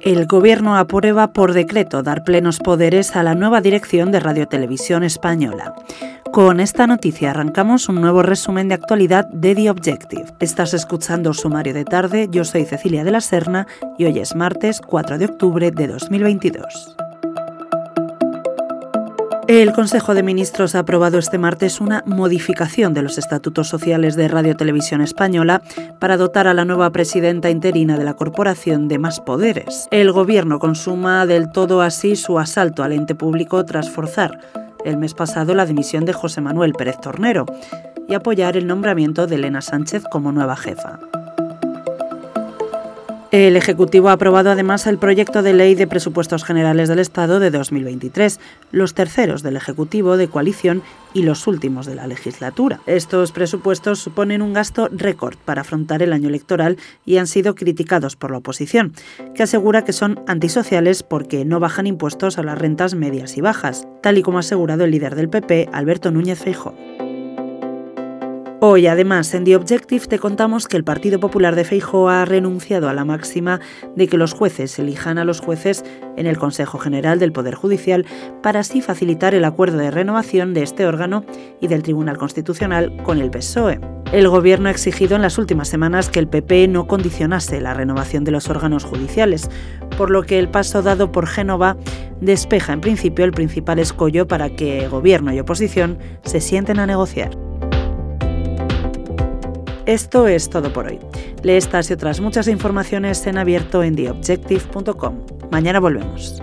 El Gobierno aprueba por decreto dar plenos poderes a la nueva dirección de Radio Televisión Española. Con esta noticia arrancamos un nuevo resumen de actualidad de The Objective. Estás escuchando Sumario de Tarde, yo soy Cecilia de la Serna y hoy es martes 4 de octubre de 2022. El Consejo de Ministros ha aprobado este martes una modificación de los estatutos sociales de Radio Televisión Española para dotar a la nueva presidenta interina de la corporación de más poderes. El Gobierno consuma del todo así su asalto al ente público tras forzar el mes pasado la dimisión de José Manuel Pérez Tornero y apoyar el nombramiento de Elena Sánchez como nueva jefa. El Ejecutivo ha aprobado además el proyecto de ley de presupuestos generales del Estado de 2023, los terceros del Ejecutivo de coalición y los últimos de la legislatura. Estos presupuestos suponen un gasto récord para afrontar el año electoral y han sido criticados por la oposición, que asegura que son antisociales porque no bajan impuestos a las rentas medias y bajas, tal y como ha asegurado el líder del PP, Alberto Núñez Feijóo. Hoy, además, en The Objective te contamos que el Partido Popular de Feijóo ha renunciado a la máxima de que los jueces elijan a los jueces en el Consejo General del Poder Judicial para así facilitar el acuerdo de renovación de este órgano y del Tribunal Constitucional con el PSOE. El Gobierno ha exigido en las últimas semanas que el PP no condicionase la renovación de los órganos judiciales, por lo que el paso dado por Génova despeja en principio el principal escollo para que Gobierno y oposición se sienten a negociar. Esto es todo por hoy. Lee estas y otras muchas informaciones en abierto en theobjective.com. Mañana volvemos.